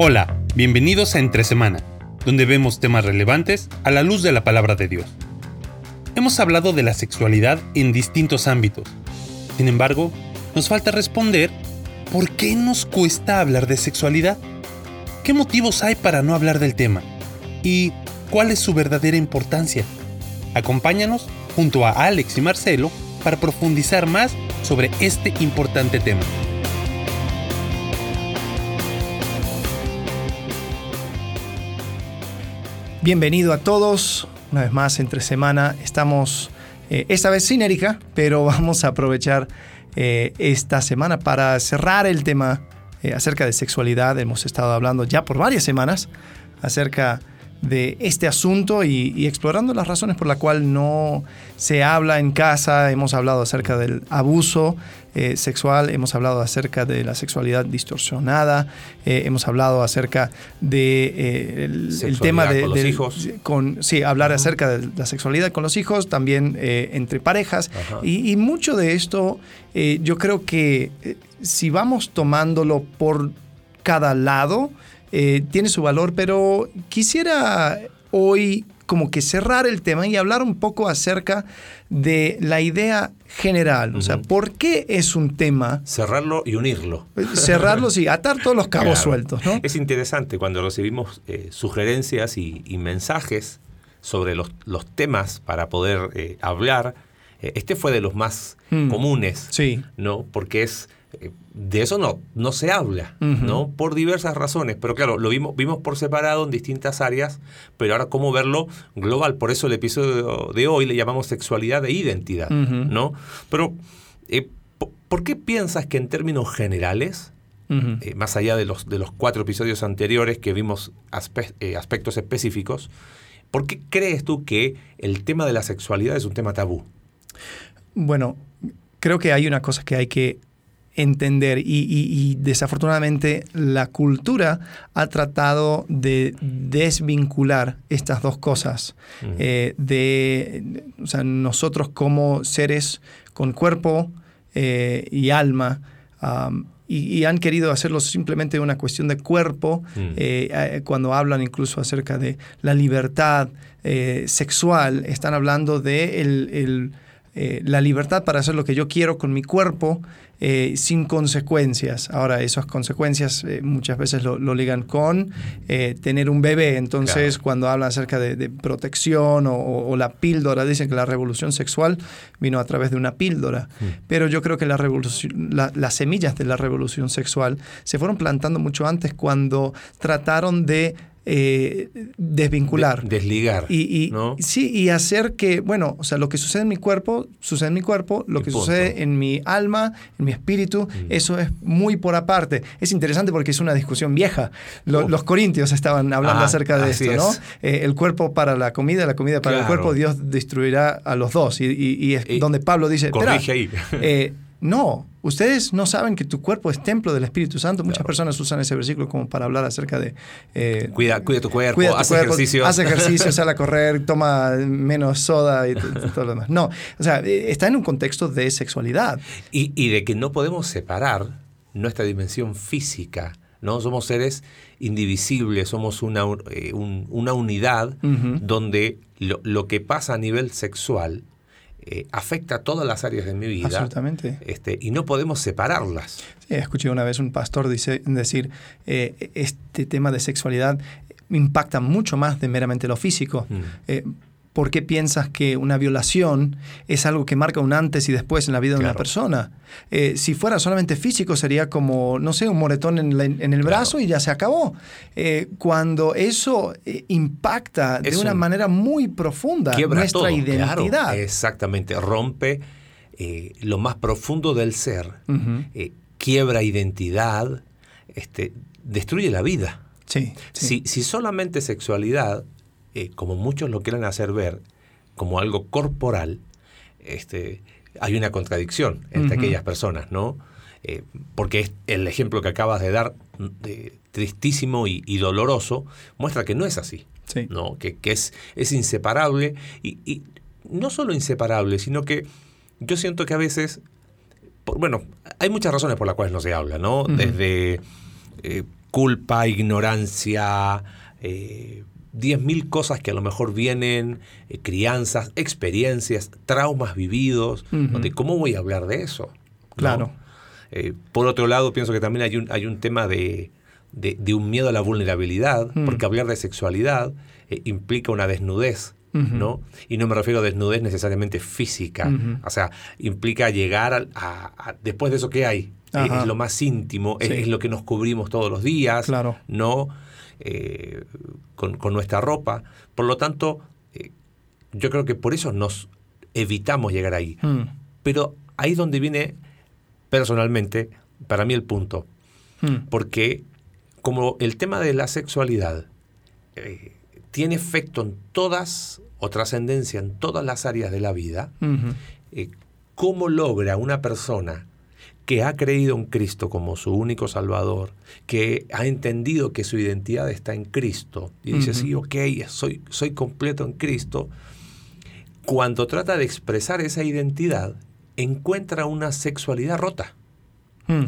Hola, bienvenidos a Entre Semana, donde vemos temas relevantes a la luz de la palabra de Dios. Hemos hablado de la sexualidad en distintos ámbitos. Sin embargo, nos falta responder ¿por qué nos cuesta hablar de sexualidad? ¿Qué motivos hay para no hablar del tema? ¿Y cuál es su verdadera importancia? Acompáñanos junto a Alex y Marcelo para profundizar más sobre este importante tema. Bienvenido a todos, una vez más entre semana. Estamos eh, esta vez sin Erika, pero vamos a aprovechar eh, esta semana para cerrar el tema eh, acerca de sexualidad. Hemos estado hablando ya por varias semanas acerca este asunto y, explorando las razones por las cuales no se habla en casa. Hemos hablado acerca del abuso eh, sexual, hemos hablado acerca de la sexualidad distorsionada, eh, hemos hablado acerca de eh, el, tema de, con los hijos. Con, sí, hablar acerca de la sexualidad con los hijos, también entre parejas. Y, y, mucho de esto, yo creo que si vamos tomándolo por cada lado, eh, tiene su valor, pero quisiera hoy como que cerrar el tema y hablar un poco acerca de la idea general. O sea, ¿por qué es un tema? Cerrarlo y unirlo. Cerrarlo, sí, atar todos los cabos sueltos. ¿no? Es interesante cuando recibimos eh, sugerencias y, mensajes sobre los, temas para poder eh, hablar. este fue de los más hmm. comunes, sí. ¿no? Porque es de eso no, no se habla, ¿no? Por diversas razones. Pero claro, lo vimos, vimos por separado en distintas áreas, pero ahora cómo verlo global. Por eso el episodio de hoy le llamamos sexualidad e identidad, ¿no? Pero, eh, ¿por qué piensas que en términos generales, eh, más allá de los, de los cuatro episodios anteriores que vimos eh, aspectos específicos, ¿por qué crees tú que el tema de la sexualidad es un tema tabú? Bueno, creo que hay una cosa que hay que entender. Y, desafortunadamente la cultura ha tratado de desvincular estas dos cosas. Eh, de nosotros como seres con cuerpo eh, y alma y, han querido hacerlo simplemente una cuestión de cuerpo mm. eh, cuando hablan incluso acerca de la libertad sexual están hablando de el eh, la libertad para hacer lo que yo quiero con mi cuerpo eh, sin consecuencias. Ahora, esas consecuencias eh, muchas veces lo, ligan con tener un bebé. Entonces, cuando hablan acerca de, protección o, la píldora, dicen que la revolución sexual vino a través de una píldora. Mm. Pero yo creo que la revolución, las semillas de la revolución sexual se fueron plantando mucho antes cuando trataron de eh, desvincular. desligar. Y, Sí, y hacer que, bueno, o sea, lo que sucede en mi cuerpo, sucede en mi cuerpo, lo que sucede en mi alma, en mi espíritu, mm. eso es muy por aparte. Es interesante porque es una discusión vieja. Los corintios estaban hablando ah, acerca de esto, ¿no? Eh, el cuerpo para la comida, la comida para el cuerpo, Dios destruirá a los dos. Y, es donde Pablo dice, corrige ahí. Eh, no, ustedes no saben que tu cuerpo es templo del Espíritu Santo. Muchas personas usan ese versículo como para hablar acerca de... Eh, cuida, cuida, tu cuerpo, haz ejercicio. Haz ejercicio, sal a correr, toma menos soda y todo lo demás. No, o sea, eh, está en un contexto de sexualidad. Y, de que no podemos separar nuestra dimensión física. ¿no? Somos seres indivisibles, somos una, eh, una unidad donde lo, lo, que pasa a nivel sexual eh, afecta a todas las áreas de mi vida. Absolutamente. Este, y no podemos separarlas. escuché una vez un pastor dice, decir, eh, este tema de sexualidad impacta mucho más de meramente lo físico. Mm. Eh, ¿por qué piensas que una violación es algo que marca un antes y después en la vida de una persona? Eh, si fuera solamente físico sería como, no sé, un moretón en, el brazo y ya se acabó. Eh, cuando eso eh, impacta de una manera muy profunda nuestra identidad. exactamente, rompe lo más profundo del ser, quiebra identidad, este, destruye la vida. Sí, Si, si solamente sexualidad eh, como muchos lo quieren hacer ver, como algo corporal, este, hay una contradicción entre aquellas personas, ¿no? Eh, porque el ejemplo que acabas de dar, tristísimo y, doloroso, muestra que no es así, ¿no? Que, es, es inseparable y, no solo inseparable, sino que yo siento que a veces, bueno, hay muchas razones por las cuales no se habla, ¿no? Desde eh, culpa, ignorancia, eh, 10.000 cosas que a lo mejor vienen, eh, crianzas, experiencias, traumas vividos, donde ¿cómo voy a hablar de eso? Claro. Eh, por otro lado, pienso que también hay un, hay un tema de, de, un miedo a la vulnerabilidad, mm. porque hablar de sexualidad eh, implica una desnudez. ¿no? Y no me refiero a desnudez necesariamente física, o sea, implica llegar a, después de eso que hay, es, lo más íntimo, es, lo que nos cubrimos todos los días, claro. ¿no? Eh, con, nuestra ropa. Por lo tanto, eh, yo creo que por eso nos evitamos llegar ahí. Mm. Pero ahí es donde viene personalmente para mí el punto. Mm. Porque como el tema de la sexualidad eh, tiene efecto en todas o trascendencia en todas las áreas de la vida, ¿cómo logra una persona que ha creído en Cristo como su único Salvador, que ha entendido que su identidad está en Cristo y dice, sí, ok, soy, soy completo en Cristo, cuando trata de expresar esa identidad, encuentra una sexualidad rota. Mm.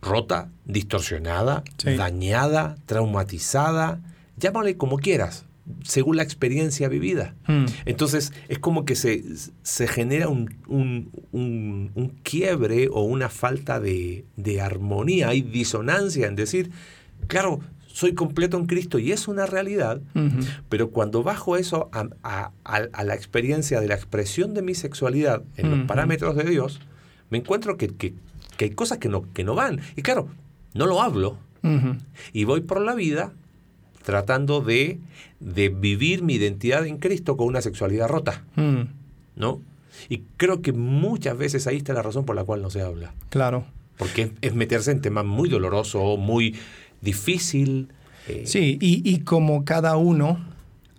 Rota, distorsionada, dañada, traumatizada, llámale como quieras según la experiencia vivida. Hmm. Entonces es como que se, se genera un, un, quiebre o una falta de, armonía, hay disonancia en decir, claro, soy completo en Cristo y es una realidad, pero cuando bajo eso a, la experiencia de la expresión de mi sexualidad en los parámetros de Dios, me encuentro que, que, hay cosas que no, que no van. Y claro, no lo hablo. Y voy por la vida tratando de, de, vivir mi identidad en Cristo con una sexualidad rota. Mm. ¿No? Y creo que muchas veces ahí está la razón por la cual no se habla. Claro. Porque es, meterse en temas muy doloroso, muy difícil. Eh. Sí, y, como cada uno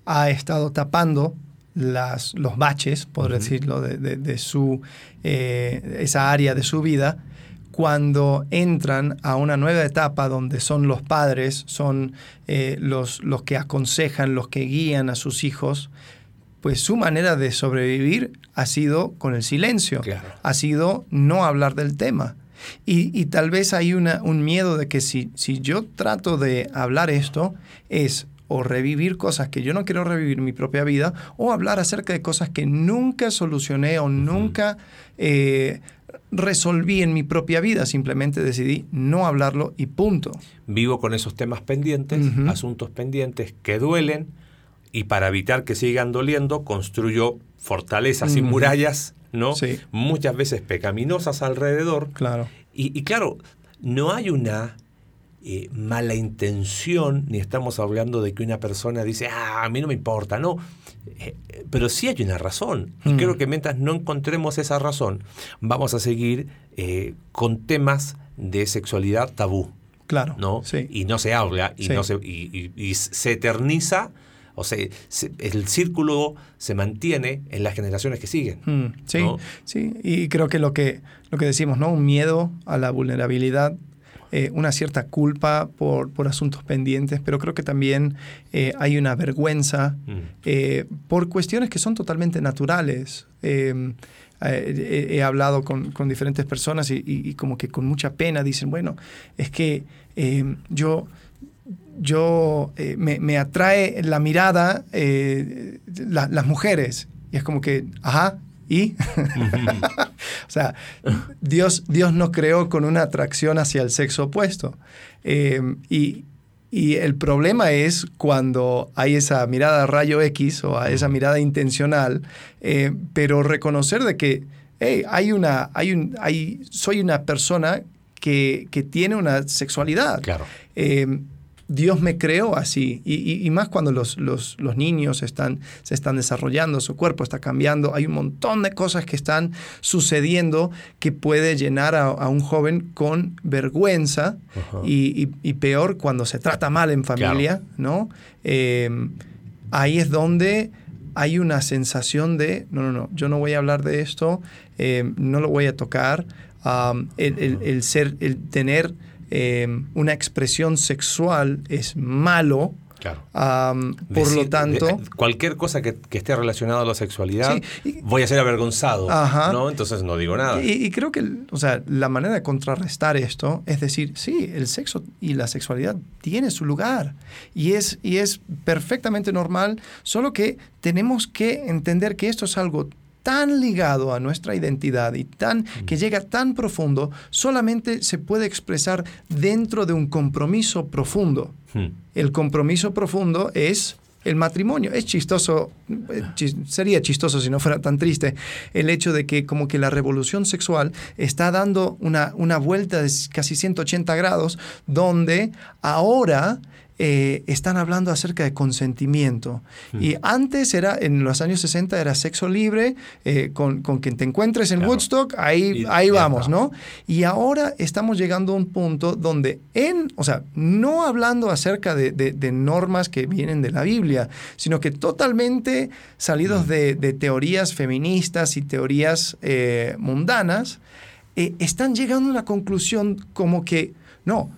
ha estado tapando las, los baches, por decirlo, de, de, su, eh, esa área de su vida, cuando entran a una nueva etapa donde son los padres, son eh, los, los que aconsejan, los que guían a sus hijos, pues su manera de sobrevivir ha sido con el silencio, ha sido no hablar del tema. Y, tal vez hay una, un miedo de que si, si yo trato de hablar esto, es o revivir cosas que yo no quiero revivir en mi propia vida, o hablar acerca de cosas que nunca solucioné o nunca eh, resolví en mi propia vida, simplemente decidí no hablarlo y punto. Vivo con esos temas pendientes, asuntos pendientes que duelen y para evitar que sigan doliendo construyo fortalezas y murallas, ¿no? Muchas veces pecaminosas alrededor. Claro. y claro, no hay una eh, mala intención, ni estamos hablando de que una persona dice, ah, a mí no me importa, no. Eh, pero sí hay una razón. Y mm. creo que mientras no encontremos esa razón, vamos a seguir eh, con temas de sexualidad tabú. Claro. ¿no? Y no se habla y, no se, y, se eterniza. O sea, el círculo se mantiene en las generaciones que siguen. Mm, sí, sí. Y creo que lo que, lo que decimos, ¿no? Un miedo a la vulnerabilidad eh, una cierta culpa por, por, asuntos pendientes, pero creo que también eh, hay una vergüenza mm. eh, por cuestiones que son totalmente naturales. He, hablado con, con, diferentes personas y, como que con mucha pena dicen, bueno, es que yo yo me, me, atrae la mirada las mujeres. Y es como que, ajá, ¿y? o sea, Dios, Dios nos creó con una atracción hacia el sexo opuesto. Eh, y, el problema es cuando hay esa mirada rayo X o esa mirada intencional, eh, pero reconocer de que hey, hay una, hay un, hay, soy una persona que, que tiene una sexualidad. Claro. Eh, Dios me creó así. Y, más cuando los, los, niños están, se están desarrollando, su cuerpo está cambiando, hay un montón de cosas que están sucediendo que puede llenar a, un joven con vergüenza y, peor cuando se trata mal en familia, ¿no? Em, ahí es donde hay una sensación de, no, no, no, yo no voy a hablar de esto, em, no lo voy a tocar. el, ser, el tener Em, una expresión sexual es malo Claro. por lo tanto... cualquier cosa que, esté relacionada a la sexualidad, voy a ser avergonzado. ¿no? Entonces no digo nada. Y, creo que o sea, la manera de contrarrestar esto es decir, sí, el sexo y la sexualidad tiene su lugar y es, y es perfectamente normal, solo que tenemos que entender que esto es algo tan ligado a nuestra identidad y tan mm. que llega tan profundo, solamente se puede expresar dentro de un compromiso profundo. Hmm. El compromiso profundo es el matrimonio. Es chistoso, eh, sería chistoso si no fuera tan triste, el hecho de que como que la revolución sexual está dando una, una vuelta de casi 180 grados, donde ahora eh, están hablando acerca de consentimiento. Hmm. Y antes era, en los años 60 era sexo libre, eh, con, quien te encuentres en Woodstock, ahí, ahí vamos, ¿no? Y ahora estamos llegando a un punto donde en, o sea, no hablando acerca de, normas que vienen de la Biblia, sino que totalmente salidos hmm. de, teorías feministas y teorías eh, mundanas, están llegando a una conclusión como que, no,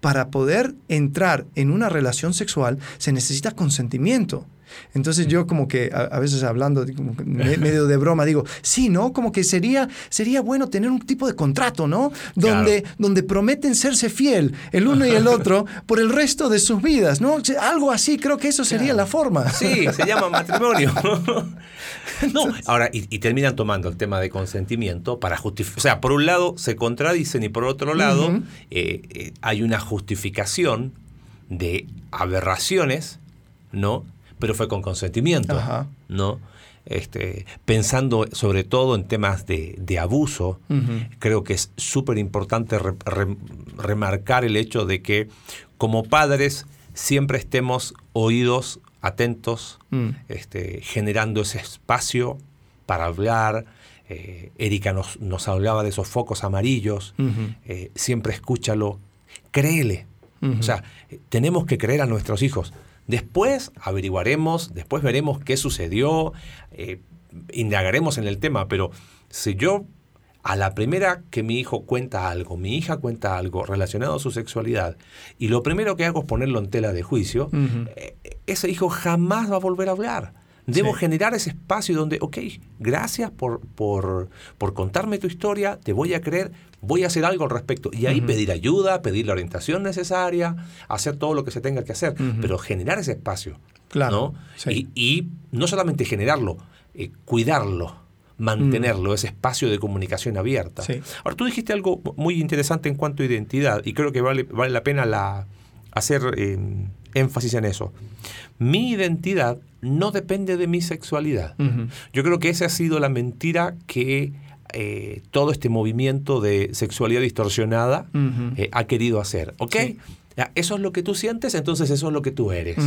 para poder entrar en una relación sexual se necesita consentimiento. Entonces yo como que a, veces hablando medio de broma digo, sí, ¿no? Como que sería, sería bueno tener un tipo de contrato, ¿no? Donde, donde prometen serse fiel el uno y el otro por el resto de sus vidas, ¿no? Algo así, creo que eso sería la forma. Sí, se llama matrimonio. no, ahora, y, terminan tomando el tema de consentimiento para justificar, o sea, por un lado se contradicen y por otro lado eh, eh, hay una justificación de aberraciones, ¿no? Pero fue con consentimiento, ¿no? Este, pensando sobre todo en temas de, abuso, creo que es súper importante remarcar el hecho de que como padres siempre estemos oídos, atentos, mm. este, generando ese espacio para hablar. Eh, Erika nos, nos, hablaba de esos focos amarillos, eh, siempre escúchalo, créele. O sea, tenemos que creer a nuestros hijos. Después averiguaremos, después veremos qué sucedió, eh, indagaremos en el tema, pero si yo a la primera que mi hijo cuenta algo, mi hija cuenta algo relacionado a su sexualidad, y lo primero que hago es ponerlo en tela de juicio, eh, ese hijo jamás va a volver a hablar. Debo generar ese espacio donde, ok, gracias por, por, por, contarme tu historia, te voy a creer, voy a hacer algo al respecto. Y ahí pedir ayuda, pedir la orientación necesaria, hacer todo lo que se tenga que hacer, pero generar ese espacio. Claro. ¿no? Y, no solamente generarlo, eh, cuidarlo mantenerlo, mm. ese espacio de comunicación abierta. Ahora, tú dijiste algo muy interesante en cuanto a identidad y creo que vale, vale la pena la, hacer eh, énfasis en eso. Mi identidad no depende de mi sexualidad. Yo creo que esa ha sido la mentira que eh, todo este movimiento de sexualidad distorsionada eh, ha querido hacer. ¿Ok? Eso es lo que tú sientes, entonces eso es lo que tú eres.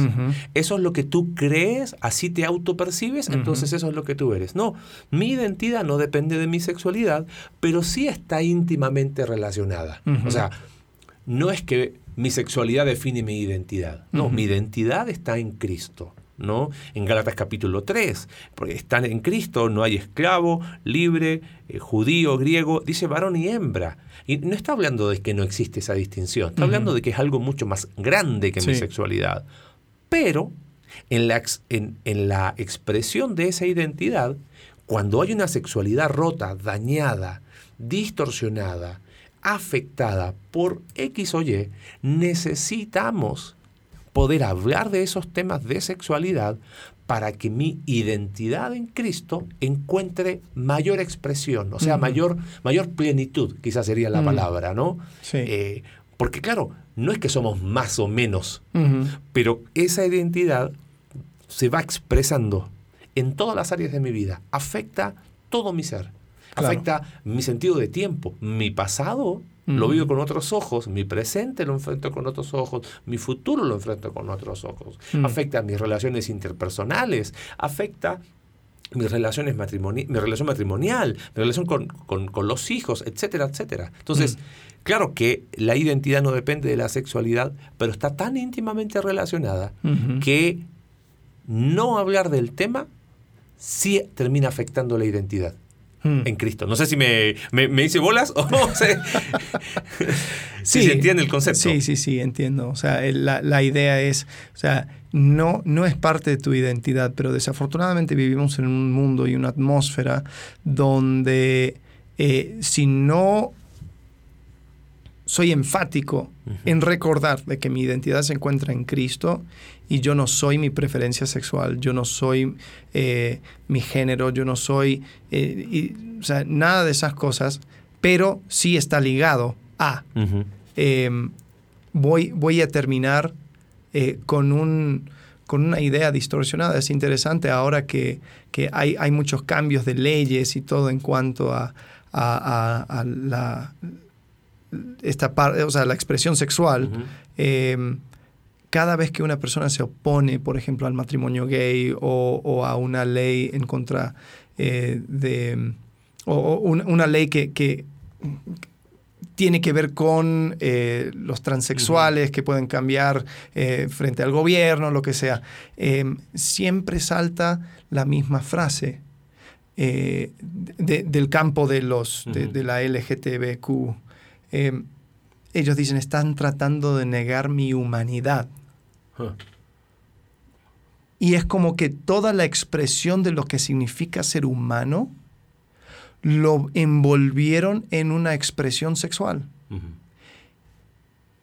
Eso es lo que tú crees, así te autopercibes, entonces eso es lo que tú eres. No, mi identidad no depende de mi sexualidad, pero sí está íntimamente relacionada. O sea, no es que mi sexualidad define mi identidad. No, mi identidad está en Cristo. ¿No? En Gálatas capítulo 3, porque están en Cristo, no hay esclavo, libre, eh, judío, griego, dice varón y hembra. Y no está hablando de que no existe esa distinción, está hablando de que es algo mucho más grande que mi sexualidad. Pero en la, en, en la expresión de esa identidad, cuando hay una sexualidad rota, dañada, distorsionada, afectada por X o Y, necesitamos poder hablar de esos temas de sexualidad para que mi identidad en Cristo encuentre mayor expresión, o sea, mayor, mayor plenitud, quizás sería la palabra, ¿no? Eh, porque claro, no es que somos más o menos, pero esa identidad se va expresando en todas las áreas de mi vida, afecta todo mi ser, afecta mi sentido de tiempo, mi pasado lo vivo con otros ojos, mi presente lo enfrento con otros ojos, mi futuro lo enfrento con otros ojos. Afecta mis relaciones interpersonales, afecta mis relaciones matrimoniales, mi relación matrimonial, mi relación con, los hijos, etcétera, etcétera. Entonces, claro que la identidad no depende de la sexualidad, pero está tan íntimamente relacionada que no hablar del tema sí termina afectando la identidad. Hmm. En Cristo. No sé si me, me, hice bolas o sé. si se entiende el concepto. Sí, sí, sí, entiendo. O sea, la, la, idea es, o sea, no, no es parte de tu identidad, pero desafortunadamente vivimos en un mundo y una atmósfera donde eh, si no soy enfático en recordar de que mi identidad se encuentra en Cristo y yo no soy mi preferencia sexual, yo no soy eh, mi género, yo no soy, eh, o sea, nada de esas cosas, pero sí está ligado a, em, voy, voy a terminar eh, con, un, con una idea distorsionada. Es interesante ahora que, que hay, hay, muchos cambios de leyes y todo en cuanto a, a la esta parte, o sea, la expresión sexual, em, cada vez que una persona se opone, por ejemplo, al matrimonio gay o, a una ley en contra eh, de, o, una, ley que, tiene que ver con eh, los transexuales que pueden cambiar eh, frente al gobierno, lo que sea, em, siempre salta la misma frase. del campo de, los, de la LGTBQ Em, ellos dicen, están tratando de negar mi humanidad. Y es como que toda la expresión de lo que significa ser humano lo envolvieron en una expresión sexual.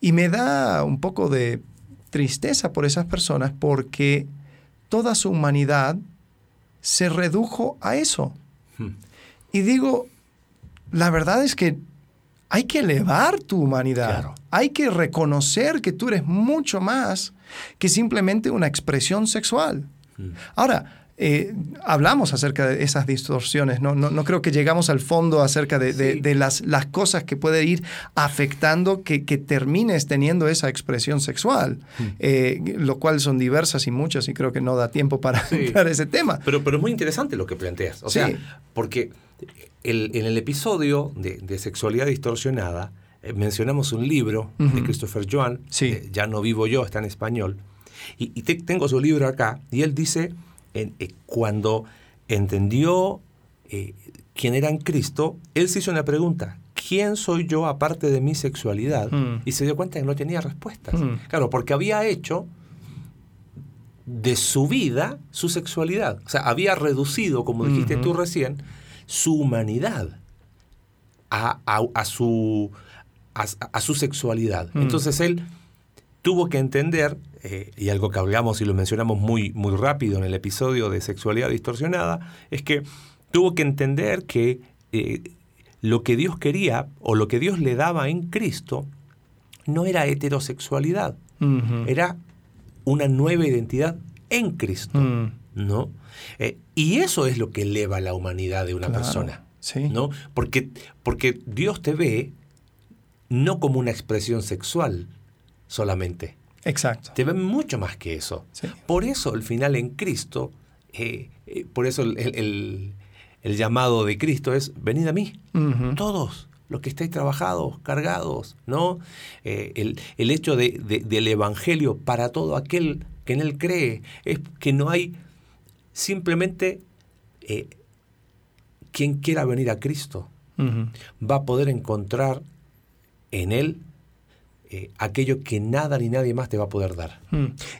Y me da un poco de tristeza por esas personas porque toda su humanidad se redujo a eso. Y digo, la verdad es que hay que elevar tu humanidad. Hay que reconocer que tú eres mucho más que simplemente una expresión sexual. Mm. Ahora, eh, hablamos acerca de esas distorsiones, ¿no? No, creo que llegamos al fondo acerca de, las, las, cosas que puede ir afectando que, termines teniendo esa expresión sexual, mm. eh, lo cual son diversas y muchas y creo que no da tiempo para entrar ese tema. Pero, pero es muy interesante lo que planteas, o sea, porque en el episodio de, Sexualidad Distorsionada eh, mencionamos un libro de Christopher Joan, eh, Ya no vivo yo, está en español, y, tengo su libro acá, y él dice, eh, cuando entendió quién era en Cristo, él se hizo una pregunta, ¿quién soy yo aparte de mi sexualidad? Mm. Y se dio cuenta que no tenía respuestas. Mm. Claro, porque había hecho de su vida su sexualidad. O sea, había reducido, como dijiste tú recién, su humanidad a, su, a, su sexualidad. Mm. Entonces él tuvo que entender, eh, y algo que hablamos y lo mencionamos muy, muy rápido en el episodio de Sexualidad Distorsionada, es que tuvo que entender que eh, lo que Dios quería o lo que Dios le daba en Cristo no era heterosexualidad, era una nueva identidad en Cristo, mm. ¿No? Eh, y eso es lo que eleva la humanidad de una persona. ¿no? Porque, porque Dios te ve no como una expresión sexual solamente. Exacto. Te ve mucho más que eso. Por eso al final en Cristo, eh, eh, por eso el, llamado de Cristo es, venid a mí, todos los que estáis trabajados, cargados, ¿no? el, hecho del Evangelio para todo aquel que en él cree es que no hay Simplemente eh, quien quiera venir a Cristo va a poder encontrar en Él eh, aquello que nada ni nadie más te va a poder dar.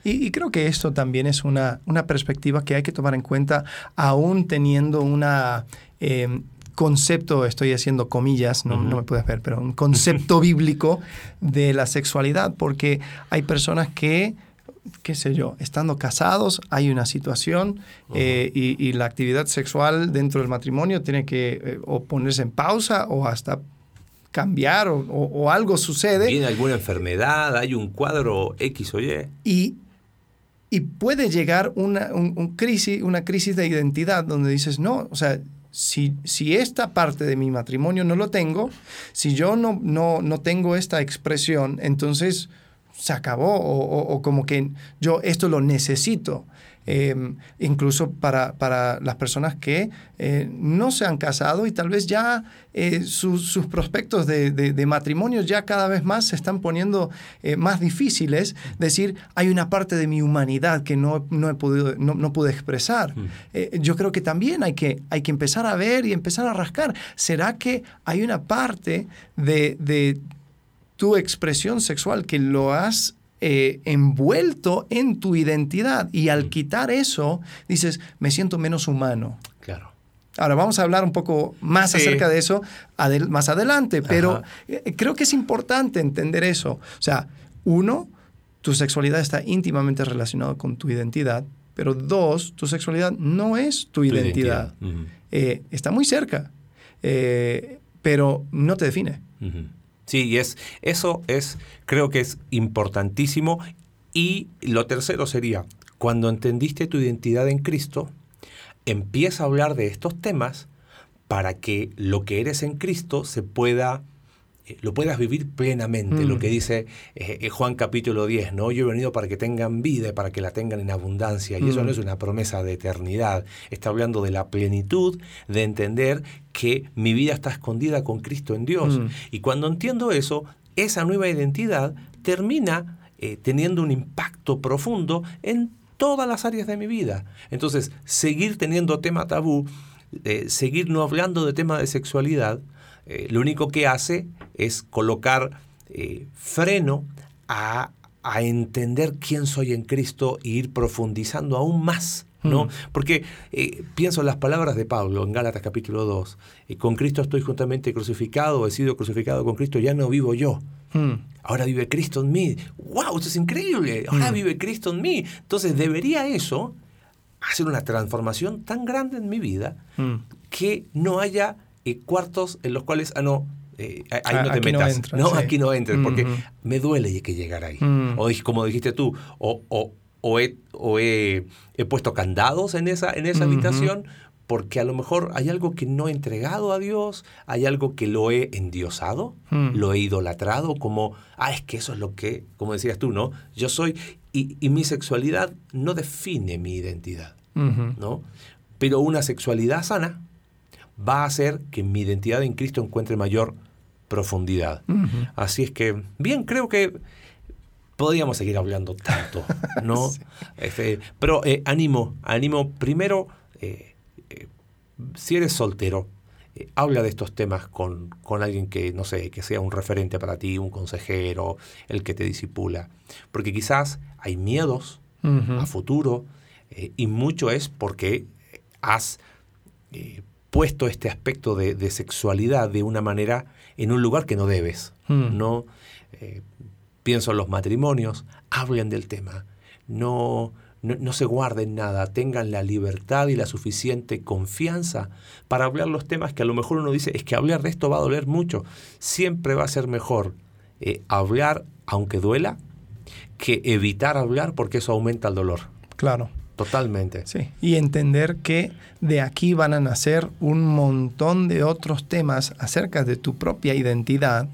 y, creo que esto también es una, una, perspectiva que hay que tomar en cuenta, aún teniendo una... Em, concepto, estoy haciendo comillas, no, no, me puedes ver, pero un concepto bíblico de la sexualidad, porque hay personas que qué sé yo, estando casados hay una situación eh, y, la actividad sexual dentro del matrimonio tiene que eh, o ponerse en pausa o hasta cambiar o, algo sucede. Tiene alguna enfermedad, hay un cuadro X o Y. Y, y puede llegar una, un, crisis, una crisis de identidad donde dices, no, o sea, si, si, esta parte de mi matrimonio no lo tengo, si yo no, no, no tengo esta expresión, entonces se acabó o, como que yo esto lo necesito. eh, incluso para, para, las personas que eh, no se han casado y tal vez ya eh, sus, sus, prospectos de, de, matrimonio ya cada vez más se están poniendo más difíciles. Decir, hay una parte de mi humanidad que no, no, he podido, no, no pude expresar. Mm. yo creo que también hay que, hay que empezar a ver y empezar a rascar. ¿Será que hay una parte de, de tu expresión sexual que lo has eh, envuelto en tu identidad. Y al mm. quitar eso, dices, me siento menos humano. Claro. Ahora vamos a hablar un poco más acerca de eso más adelante, pero eh, creo que es importante entender eso. O sea, uno, tu sexualidad está íntimamente relacionada con tu identidad, pero dos, tu sexualidad no es tu, identidad. Eh, está muy cerca, pero no te define. Sí, y es, eso es, creo que es importantísimo. Y lo tercero sería, cuando entendiste tu identidad en Cristo, empieza a hablar de estos temas para que lo que eres en Cristo se pueda lo puedas vivir plenamente, lo mm. que dice eh, eh, Juan capítulo 10, ¿no? Yo he venido para que tengan vida y para que la tengan en abundancia, y eso no mm. es una promesa de eternidad, está hablando de la plenitud, de entender que mi vida está escondida con Cristo en Dios. Mm. Y cuando entiendo eso, esa nueva identidad termina teniendo un impacto profundo en todas las áreas de mi vida. Entonces, seguir teniendo tema tabú, seguir no hablando de tema de sexualidad, eh, lo único que hace es colocar eh, freno a, entender quién soy en Cristo e ir profundizando aún más. ¿no? Mm. Porque eh, pienso en las palabras de Pablo en Gálatas capítulo 2. con Cristo estoy juntamente crucificado, he sido crucificado con Cristo, ya no vivo yo. Mm. Ahora vive Cristo en mí. ¡Wow! Esto es increíble. Ahora mm. vive Cristo en mí. Entonces debería eso hacer una transformación tan grande en mi vida que no haya cuartos en los cuales, ah, no, eh, ahí no te metas. No, aquí no entres, porque me duele que llegar ahí. Mm. O como dijiste tú, o, o, o, he, o he, puesto candados en esa, en esa habitación porque a lo mejor hay algo que no he entregado a Dios, hay algo que lo he endiosado, mm. lo he idolatrado, como, ah, es que eso es lo que, como decías tú, ¿no? Yo soy, y, y mi sexualidad no define mi identidad, ¿no? Pero una sexualidad sana va a hacer que mi identidad en Cristo encuentre mayor profundidad. Así es que, bien, creo que podríamos seguir hablando tanto, ¿no? Este, pero eh, ánimo, ánimo, primero, eh, eh, si eres soltero, habla de estos temas con, con, alguien que, no sé, que sea un referente para ti, un consejero, el que te disipula. Porque quizás hay miedos a futuro y mucho es porque has puesto este aspecto de, sexualidad de una manera en un lugar que no debes. Hmm. No eh, pienso en los matrimonios, hablen del tema, no, no, se guarden nada, tengan la libertad y la suficiente confianza para hablar los temas que a lo mejor uno dice, es que hablar de esto va a doler mucho. Siempre va a ser mejor eh, hablar aunque duela que evitar hablar porque eso aumenta el dolor. Claro. Totalmente. Sí, y entender que de aquí van a nacer un montón de otros temas acerca de tu propia identidad,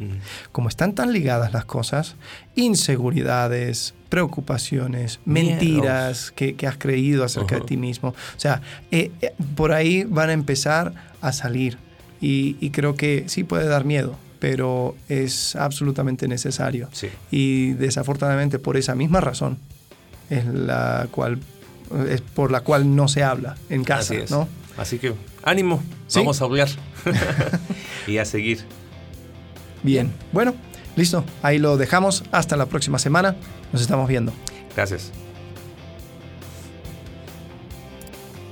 como están tan ligadas las cosas, inseguridades, preocupaciones, mentiras que, has creído acerca de ti mismo. O sea, eh, eh, por ahí van a empezar a salir y, creo que sí puede dar miedo, pero es absolutamente necesario. Y desafortunadamente por esa misma razón es la cual es por la cual no se habla en casa, Así ¿no? Así que ánimo, vamos a hablar y a seguir. Bien, bueno, listo, ahí lo dejamos. Hasta la próxima semana. Nos estamos viendo. Gracias.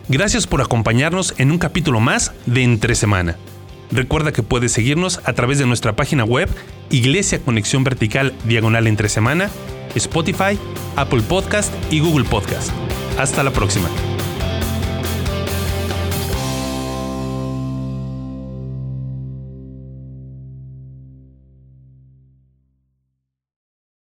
Gracias por acompañarnos en un capítulo más de Entre Semana. Recuerda que puedes seguirnos a través de nuestra página web Iglesia Conexión Vertical Diagonal Entre Semana, Spotify, Apple Podcast y Google Podcast. Hasta la próxima.